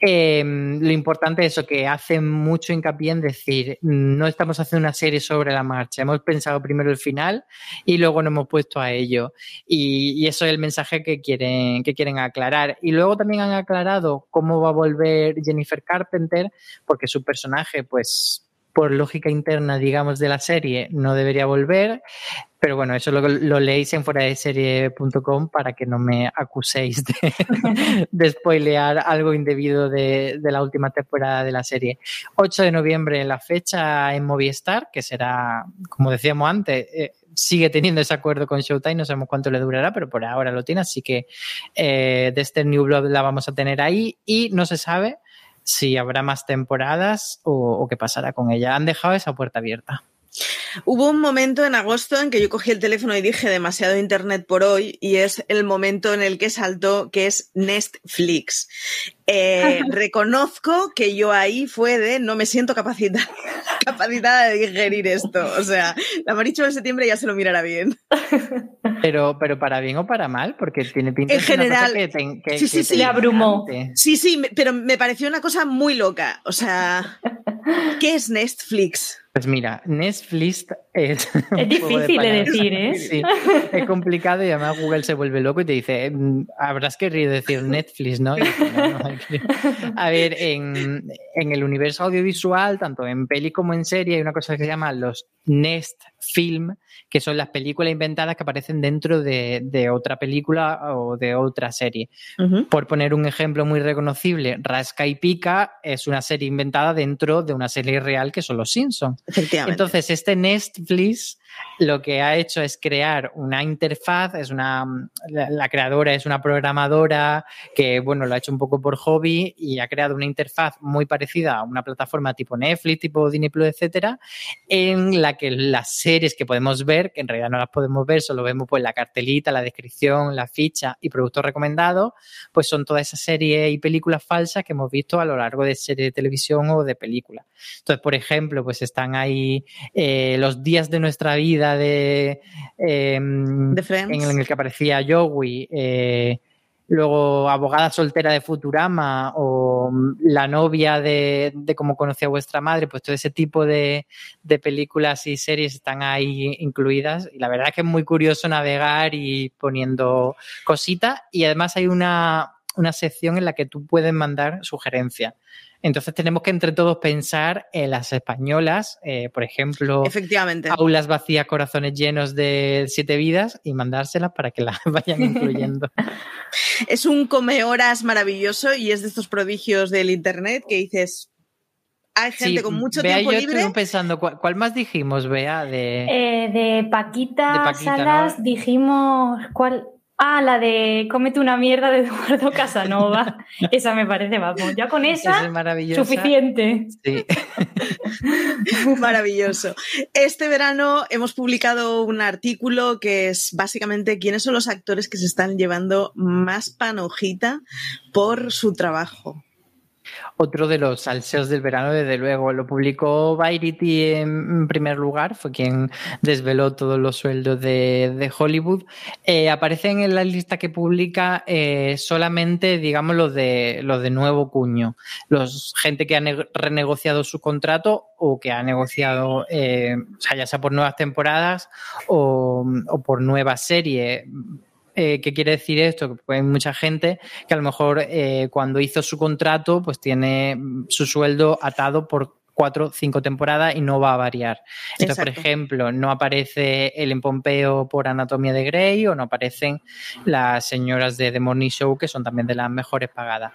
[SPEAKER 3] em, lo importante es eso, que hace mucho hincapié en decir, no estamos haciendo una serie sobre la marcha, hemos pensado primero el final y luego nos hemos puesto a ello. Y, eso es el mensaje que quieren, que quieren aclarar. Y luego también han aclarado cómo va a volver Jennifer Carpenter, porque su personaje, pues por lógica interna, digamos, de la serie, no debería volver. Pero bueno, eso lo, lo leéis en fuera de serie.com para que no me acuséis de, de spoilear algo indebido de, la última temporada de la serie. 8 de noviembre la fecha en Movistar, que será, como decíamos antes, eh, sigue teniendo ese acuerdo con Showtime, no sabemos cuánto le durará, pero por ahora lo tiene, así que eh, de este New Blood la vamos a tener ahí y no se sabe si habrá más temporadas o, qué pasará con ella. Han dejado esa puerta abierta.
[SPEAKER 1] Hubo un momento en agosto en que yo cogí el teléfono y dije demasiado internet por hoy y es el momento en el que saltó que es Netflix. Eh, reconozco que yo ahí fue de no me siento capacitada, capacitada de digerir esto. O sea, la Maricho de septiembre ya se lo mirará bien.
[SPEAKER 3] Pero, pero para bien o para mal, porque tiene pinta
[SPEAKER 1] en general,
[SPEAKER 2] que, sí, sí, sí, le abrumó.
[SPEAKER 1] Sí, sí, pero me pareció una cosa muy loca. O sea, ¿qué es Netflix?
[SPEAKER 3] Pues mira, Netflix es...
[SPEAKER 2] Es difícil de, decir, ¿eh?
[SPEAKER 3] Sí, es complicado y además Google se vuelve loco y te dice, mm, habrás querido decir Netflix, ¿no? A ver, en, en, el universo audiovisual, tanto en peli como en serie, hay una cosa que se llama los Nest Film, que son las películas inventadas que aparecen dentro de, otra película o de otra serie. Por poner un ejemplo muy reconocible, Rasca y Pica es una serie inventada dentro de una serie real que son Los Simpsons. Entonces, este Netflix lo que ha hecho es crear una interfaz, es una, la, creadora es una programadora que, bueno, lo ha hecho un poco por hobby y ha creado una interfaz muy parecida a una plataforma tipo Netflix, tipo Disney Plus, etcétera, en la que las series que podemos ver, que en realidad no las podemos ver, solo vemos pues la cartelita, la descripción, la ficha y productos recomendados, pues son todas esas series y películas falsas que hemos visto a lo largo de series de televisión o de películas. Entonces, por ejemplo, pues están ahí eh, los días de nuestra vida de, eh, en, el que aparecía Joey, eh, luego abogada soltera de Futurama o la novia de, de cómo conocía vuestra madre, pues todo ese tipo de, de, películas y series están ahí incluidas. Y la verdad es que es muy curioso navegar y poniendo cositas. Y además hay una, una sección en la que tú puedes mandar sugerencias. Entonces tenemos que entre todos pensar en las españolas, eh, por ejemplo,
[SPEAKER 1] Efectivamente.
[SPEAKER 3] aulas vacías, corazones llenos de siete vidas y mandárselas para que las vayan incluyendo.
[SPEAKER 1] es un come horas maravilloso y es de estos prodigios del internet que dices. Hay gente con mucho tiempo
[SPEAKER 3] yo
[SPEAKER 1] libre.
[SPEAKER 3] Estoy pensando, ¿cuál, más dijimos, Bea? De,
[SPEAKER 2] eh, de Paquita, Salas, dijimos, ¿cuál? Ah, la de Cómete una mierda de Eduardo Casanova. esa me parece, vamos, ya con esa, es suficiente.
[SPEAKER 3] Sí.
[SPEAKER 1] Maravilloso. Este verano hemos publicado un artículo que es básicamente quiénes son los actores que se están llevando más panojita por su trabajo
[SPEAKER 3] otro de los salseos del verano, desde luego. Lo publicó Variety en primer lugar, fue quien desveló todos los sueldos de, Hollywood. Eh, aparecen en la lista que publica eh, solamente, digamos, los de, los de nuevo cuño. Los gente que ha renegociado su contrato o que ha negociado, eh, sea, ya sea por nuevas temporadas o, o por nueva serie eh, ¿Qué quiere decir esto? Que pues, hay mucha gente que a lo mejor eh, cuando hizo su contrato, pues tiene su sueldo atado por cuatro, cinco temporadas y no va a variar. Entonces, por ejemplo, no aparece el en Pompeo por Anatomía de Grey o no aparecen las señoras de The Morning Show, que son también de las mejores pagadas.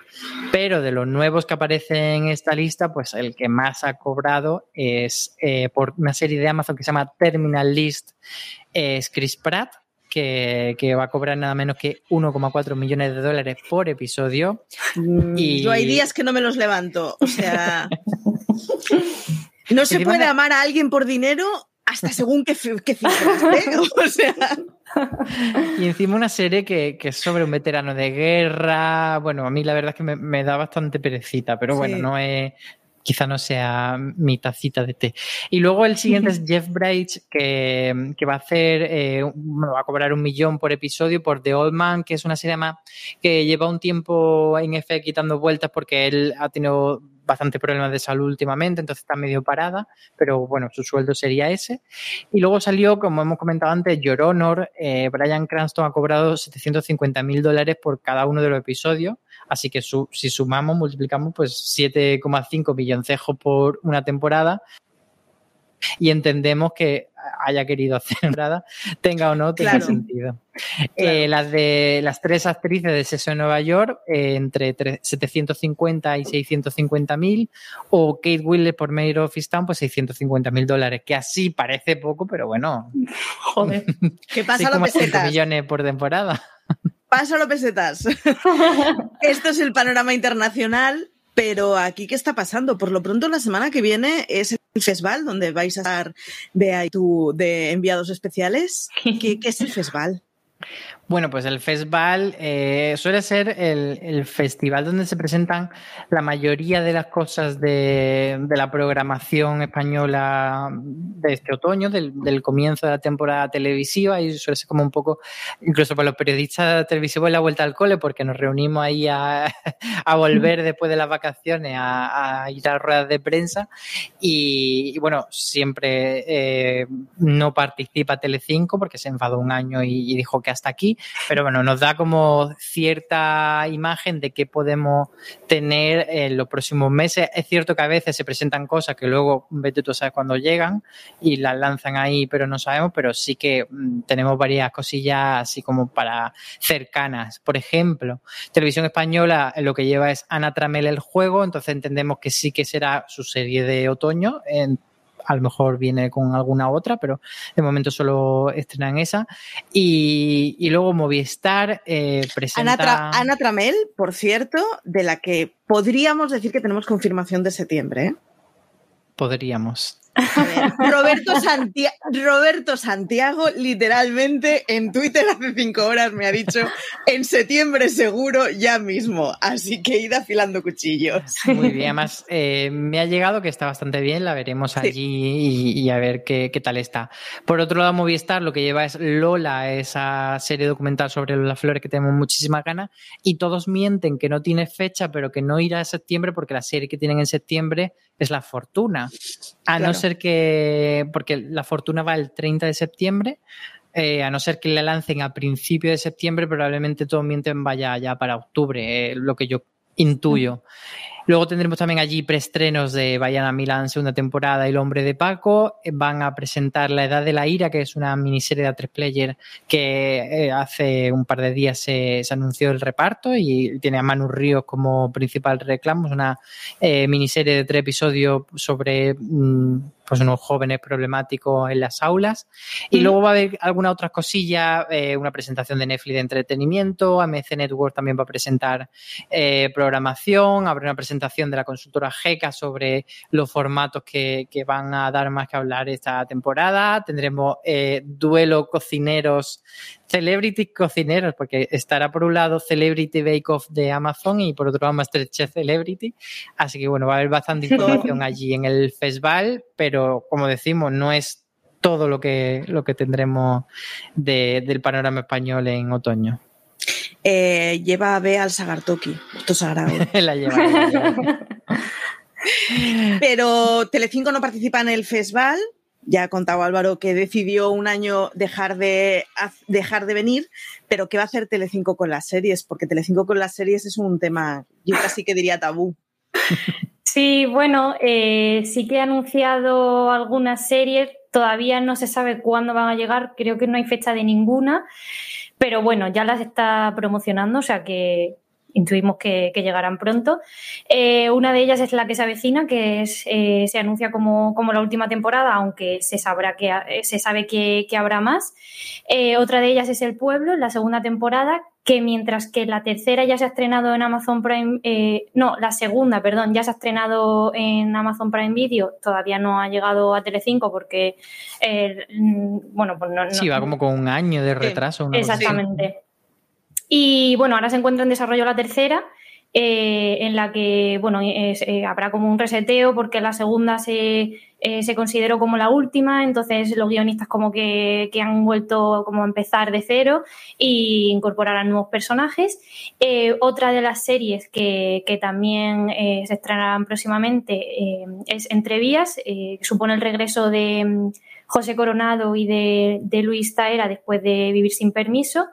[SPEAKER 3] Pero de los nuevos que aparecen en esta lista, pues el que más ha cobrado es eh, por una serie de Amazon que se llama Terminal List, es Chris Pratt, que, va a cobrar nada menos que 1,4 millones de dólares por episodio.
[SPEAKER 1] Mm, y... Yo hay días que no me los levanto. O sea. no se puede amar a alguien por dinero hasta según qué, qué cifras, ¿eh? O sea.
[SPEAKER 3] Y encima una serie que, es sobre un veterano de guerra. Bueno, a mí la verdad es que me, da bastante perecita, pero bueno, no es, quizá no sea mi tacita de té. Y luego el siguiente es Jeff Bridge, que, va a hacer, eh, va a cobrar un millón por episodio por The Old Man, que es una serie más que lleva un tiempo en F quitando vueltas porque él ha tenido bastante problemas de salud últimamente, entonces está medio parada, pero bueno, su sueldo sería ese. Y luego salió, como hemos comentado antes, Your Honor. Eh, Brian Cranston ha cobrado 750 mil dólares por cada uno de los episodios, así que si sumamos, multiplicamos, pues 7,5 milloncejos por una temporada y entendemos que haya querido hacer entrada, tenga o no, tenga sentido. Eh, las de las tres actrices de Sexo en Nueva York, eh, entre 750 y 650 mil, o Kate Winslet por Mayor of Town, pues 650 mil dólares, que así parece poco, pero bueno.
[SPEAKER 1] Joder. ¿Qué pasa los pesetas?
[SPEAKER 3] millones por temporada.
[SPEAKER 1] Pasa los pesetas. Esto es el panorama internacional. Pero aquí, ¿qué está pasando? Por lo pronto, la semana que viene es el festival donde vais a estar, tú, de enviados especiales. ¿Qué, qué es el festival?
[SPEAKER 3] Bueno, pues el festival eh, suele ser el, festival donde se presentan la mayoría de las cosas de, la programación española de este otoño, del, comienzo de la temporada televisiva, y suele ser como un poco, incluso para los periodistas televisivos, la vuelta al cole, porque nos reunimos ahí a, volver después de las vacaciones a, ir a ruedas de prensa. Y, bueno, siempre eh, no participa Telecinco porque se enfadó un año y dijo que hasta aquí pero bueno, nos da como cierta imagen de qué podemos tener en los próximos meses. Es cierto que a veces se presentan cosas que luego, vete tú sabes cuándo llegan y las lanzan ahí, pero no sabemos, pero sí que mm, tenemos varias cosillas así como para cercanas. Por ejemplo, Televisión Española lo que lleva es Ana Tramel el juego, entonces entendemos que sí que será su serie de otoño. A lo mejor viene con alguna otra, pero de momento solo estrenan esa. Y, luego Movistar eh, presenta...
[SPEAKER 1] Ana, Tramel, por cierto, de la que podríamos decir que tenemos confirmación de septiembre. ¿eh?
[SPEAKER 3] Podríamos.
[SPEAKER 1] Roberto, Roberto Santiago literalmente en Twitter hace cinco horas me ha dicho en septiembre seguro ya mismo, así que id afilando cuchillos.
[SPEAKER 3] Muy bien, además eh, me ha llegado que está bastante bien, la veremos allí y, a ver qué, tal está. Por otro lado, Movistar lo que lleva es Lola, esa serie documental sobre las flores que tenemos muchísima ganas y todos mienten que no tiene fecha, pero que no irá a septiembre porque la serie que tienen en septiembre es La Fortuna. A no ser que, porque La Fortuna va el 30 de septiembre, eh, a no ser que la lancen a principio de septiembre, probablemente todo mienten vaya ya para octubre, eh, lo que yo intuyo. Luego tendremos también allí preestrenos de Vayan a Milán, segunda temporada, y El hombre de Paco. Eh, van a presentar La edad de la ira, que es una miniserie de a tres player que eh, hace un par de días se, anunció el reparto y tiene a Manu Ríos como principal reclamo. Es una eh, miniserie de tres episodios sobre mm, pues unos jóvenes problemáticos en las aulas. Y luego va a haber alguna otra cosilla, eh, una presentación de Netflix de entretenimiento, AMC Network también va a presentar eh, programación, habrá una presentación de la consultora GECA sobre los formatos que, que van a dar más que hablar esta temporada. Tendremos eh, duelo cocineros Celebrity Cocineros, porque estará por un lado Celebrity Bake Off de Amazon y por otro lado Masterchef Celebrity. Así que bueno, va a haber bastante información allí en el festival, pero como decimos, no es todo lo que, lo que tendremos del panorama español en otoño.
[SPEAKER 1] Eh, lleva a B al Sagartoki, esto sagrado.
[SPEAKER 3] la lleva.
[SPEAKER 1] Pero Telecinco no participa en el festival, ya ha contado Álvaro que decidió un año dejar de, dejar de venir, pero ¿qué va a hacer Telecinco con las series? Porque Telecinco con las series es un tema, yo casi que diría tabú.
[SPEAKER 2] Sí, bueno, eh, sí que ha anunciado algunas series, todavía no se sabe cuándo van a llegar, creo que no hay fecha de ninguna, pero bueno, ya las está promocionando, o sea que, intuimos que, llegarán pronto. Eh, una de ellas es la que se avecina, que eh, se anuncia como, la última temporada, aunque se, sabrá que, se sabe que, habrá más. Eh, otra de ellas es El Pueblo, la segunda temporada, que mientras que la tercera ya se ha estrenado en Amazon Prime, no, la segunda, perdón, ya se ha estrenado en Amazon Prime Video, todavía no ha llegado a Telecinco porque, mm, bueno, pues no,
[SPEAKER 3] Sí, va como con un año de retraso.
[SPEAKER 2] Exactamente. Y bueno, ahora se encuentra en desarrollo la tercera, eh, en la que bueno, eh, habrá como un reseteo porque la segunda se, eh, se, consideró como la última, entonces los guionistas como que, han vuelto como a empezar de cero e incorporarán nuevos personajes. otra de las series que, que también se estrenarán próximamente es Entrevías, que supone el regreso de mm, José Coronado y de, de Luis Taera después de Vivir sin Permiso.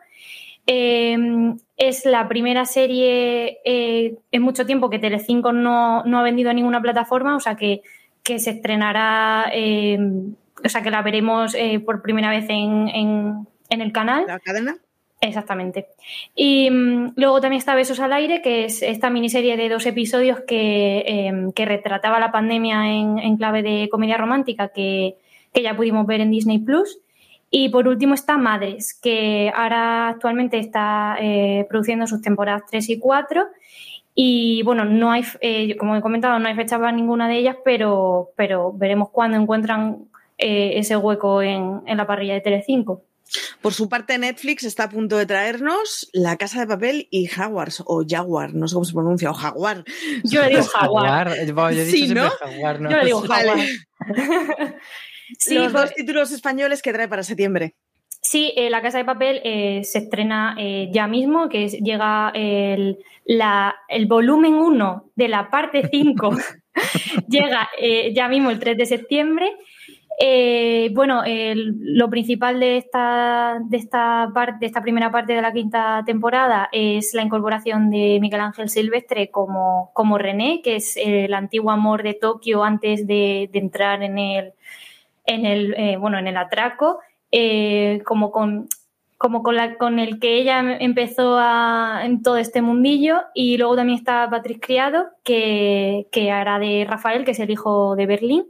[SPEAKER 2] Em, es la primera serie eh, en mucho tiempo que Telecinco no, no ha vendido a ninguna plataforma, o sea que, se estrenará, em, o sea que la veremos eh, por primera vez en, en, el canal.
[SPEAKER 1] ¿La cadena?
[SPEAKER 2] Exactamente. Y mm, luego también está Besos al Aire, que es esta miniserie de dos episodios que, em, que retrataba la pandemia en, en, clave de comedia romántica que, que ya pudimos ver en Disney Plus. Y por último está Madres, que ahora actualmente está eh, produciendo sus temporadas 3 y 4. Y bueno, no hay, eh, como he comentado, no hay fecha para ninguna de ellas, pero, pero veremos cuándo encuentran eh, ese hueco en, la parrilla de Telecinco.
[SPEAKER 1] Por su parte, Netflix está a punto de traernos La Casa de Papel y Jaguars, o Jaguar, no sé cómo se pronuncia, o Jaguar.
[SPEAKER 2] Yo le digo Jaguar.
[SPEAKER 3] sí, ¿no?
[SPEAKER 2] Yo le digo Jaguar.
[SPEAKER 1] Los dos títulos españoles que trae para septiembre.
[SPEAKER 2] Sí, eh, La Casa de Papel eh, se estrena eh, ya mismo, que llega el, volumen 1 de la parte 5, llega ya mismo el 3 de septiembre. bueno, lo principal de esta, de, esta parte, de esta primera parte de la quinta temporada es la incorporación de Miguel Ángel Silvestre como, como René, que es el antiguo amor de Tokio antes de entrar en el en el, eh, bueno, en el atraco, eh, como con como con, la, con el que ella empezó a, en todo este mundillo. Y luego también está Patrick Criado, que, que hará de Rafael, que es el hijo de Berlín.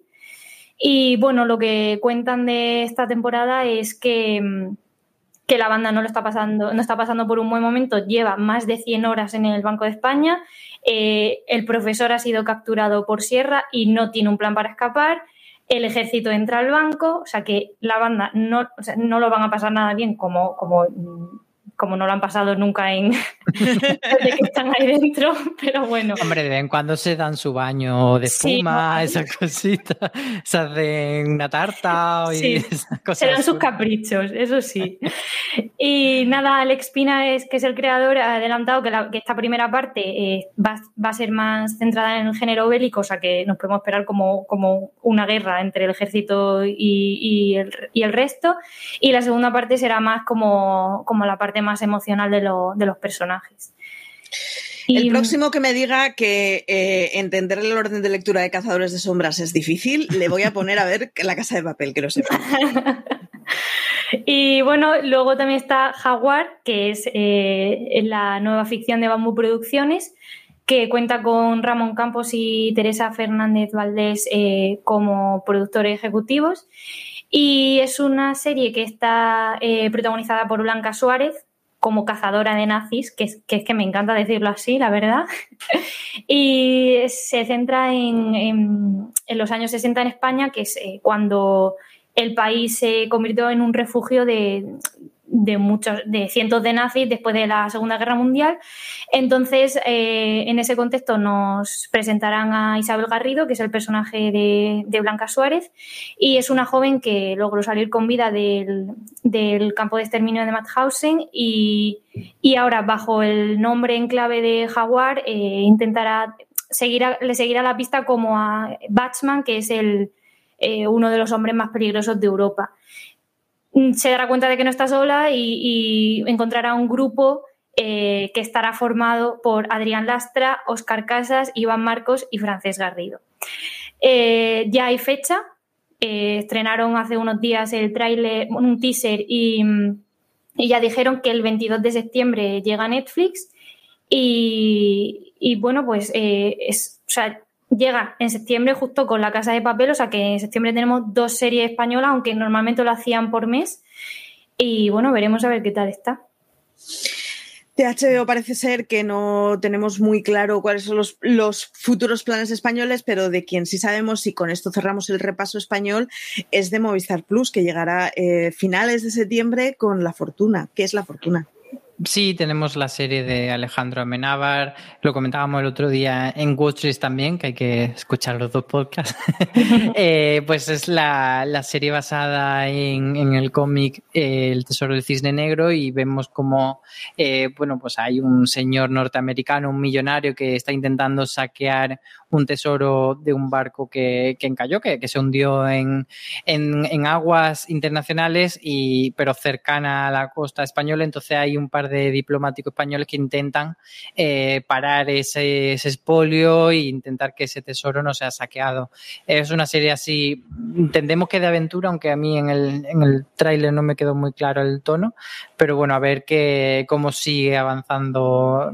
[SPEAKER 2] Y bueno, lo que cuentan de esta temporada es que, mm, que la banda no lo está pasando, no está pasando por un buen momento, lleva más de 100 horas en el Banco de España, eh, el profesor ha sido capturado por Sierra y no tiene un plan para escapar, el ejército entra al banco, o sea que la banda no, no lo van a pasar nada bien como, como mm, como no lo han pasado nunca en desde que están ahí dentro, pero bueno.
[SPEAKER 3] Hombre, de vez en cuando se dan su baño de espuma, esas cositas, se hacen una tarta y esas cosas.
[SPEAKER 2] Se dan sus caprichos, eso sí. y nada, Alex Pina es que es el creador, ha adelantado que, que esta primera parte eh, va, va, a ser más centrada en el género bélico, o sea que nos podemos esperar como, como una guerra entre el ejército y, y, el, y el resto. Y la segunda parte será más como, como la parte más emocional de, de los personajes.
[SPEAKER 1] el próximo que me diga que eh, entender el orden de lectura de Cazadores de Sombras es difícil, le voy a poner a ver La Casa de Papel, que lo sepa.
[SPEAKER 2] y bueno, luego también está Jaguar, que es eh, la nueva ficción de Bambú Producciones, que cuenta con Ramón Campos y Teresa Fernández Valdés eh, como productores ejecutivos. Y es una serie que está protagonizada por Blanca Suárez, como cazadora de nazis, que es, que me encanta decirlo así, la verdad. y se centra en, los años 60 en España, que es eh, cuando el país se convirtió en un refugio de, de muchos, de cientos de nazis después de la Segunda Guerra Mundial. Entonces, eh, en ese contexto nos presentarán a Isabel Garrido, que es el personaje de, Blanca Suárez, y es una joven que logró salir con vida del, campo de exterminio de Mauthausen y, y, ahora, bajo el nombre en clave de Jaguar, eh, intentará seguir le seguirá la pista como a Batman, que es el, eh, uno de los hombres más peligrosos de Europa. Mm, se dará cuenta de que no está sola y, encontrará un grupo eh, que estará formado por Adrián Lastra, Óscar Casas, Iván Marcos y Francés Garrido. Eh, ya hay fecha. Eh, estrenaron hace unos días el tráiler, un teaser y, ya dijeron que el 22 de septiembre llega a Netflix. Y, bueno, pues es, llega en septiembre justo con La Casa de Papel, o sea que en septiembre tenemos dos series españolas, aunque normalmente lo hacían por mes. Y bueno, veremos a ver qué tal está.
[SPEAKER 1] De HBO parece ser que no tenemos muy claro cuáles son los, futuros planes españoles, pero de quien sí sabemos, y con esto cerramos el repaso español, es de Movistar Plus, que llegará eh, finales de septiembre con La Fortuna. ¿Qué es La Fortuna?
[SPEAKER 3] Sí, tenemos la serie de Alejandro Amenábar, lo comentábamos el otro día en Watchlist también, que hay que escuchar los dos podcasts. Eh, pues es la, serie basada en, el cómic eh, El Tesoro del Cisne Negro y vemos como, eh, bueno, pues hay un señor norteamericano, un millonario que está intentando saquear un tesoro de un barco que, que encalló, que, que se hundió en, en, aguas internacionales, y, pero cercana a la costa española. Entonces hay un par de diplomáticos españoles que intentan eh, parar ese, ese expolio e intentar que ese tesoro no sea saqueado. Es una serie así, entendemos que de aventura, aunque a mí en el, en el tráiler no me quedó muy claro el tono, pero bueno, a ver qué cómo sigue avanzando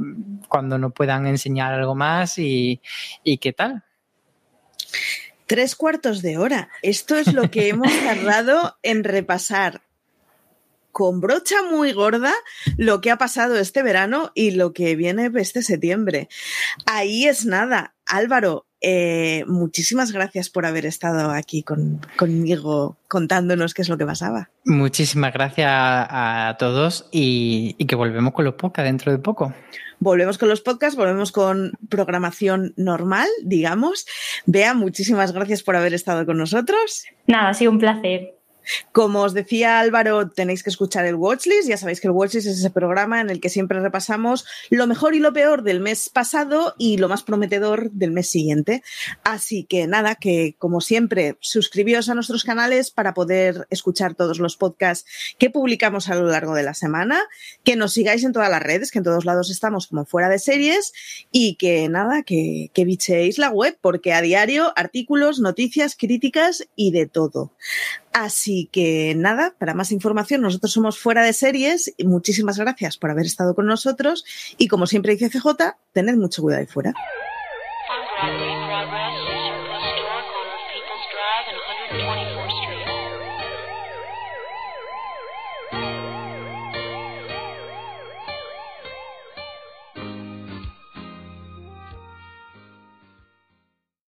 [SPEAKER 3] cuando no puedan enseñar algo más y, y qué tal.
[SPEAKER 1] Tres cuartos de hora. Esto es lo que hemos tardado en repasar con brocha muy gorda lo que ha pasado este verano y lo que viene este septiembre. Ahí es nada. Álvaro, eh, muchísimas gracias por haber estado aquí conmigo contándonos qué es lo que pasaba.
[SPEAKER 3] Muchísimas gracias a, todos y, y, que volvemos con los podcasts dentro de poco.
[SPEAKER 1] Volvemos con los podcasts, volvemos con programación normal, digamos. Bea, muchísimas gracias por haber estado con nosotros.
[SPEAKER 2] Nada, ha sido un placer.
[SPEAKER 1] Como os decía Álvaro, tenéis que escuchar el Watchlist. Ya sabéis que el Watchlist es ese programa en el que siempre repasamos lo mejor y lo peor del mes pasado y lo más prometedor del mes siguiente. Así que nada, que como siempre, suscribíos a nuestros canales para poder escuchar todos los podcasts que publicamos a lo largo de la semana, que nos sigáis en todas las redes, que en todos lados estamos como fuera de series y que nada, que, que bichéis la web porque a diario artículos, noticias, críticas y de todo. Así que nada, para más información, nosotros somos fuera de series. Muchísimas gracias por haber estado con nosotros. Y como siempre dice CJ, tened mucho cuidado ahí fuera.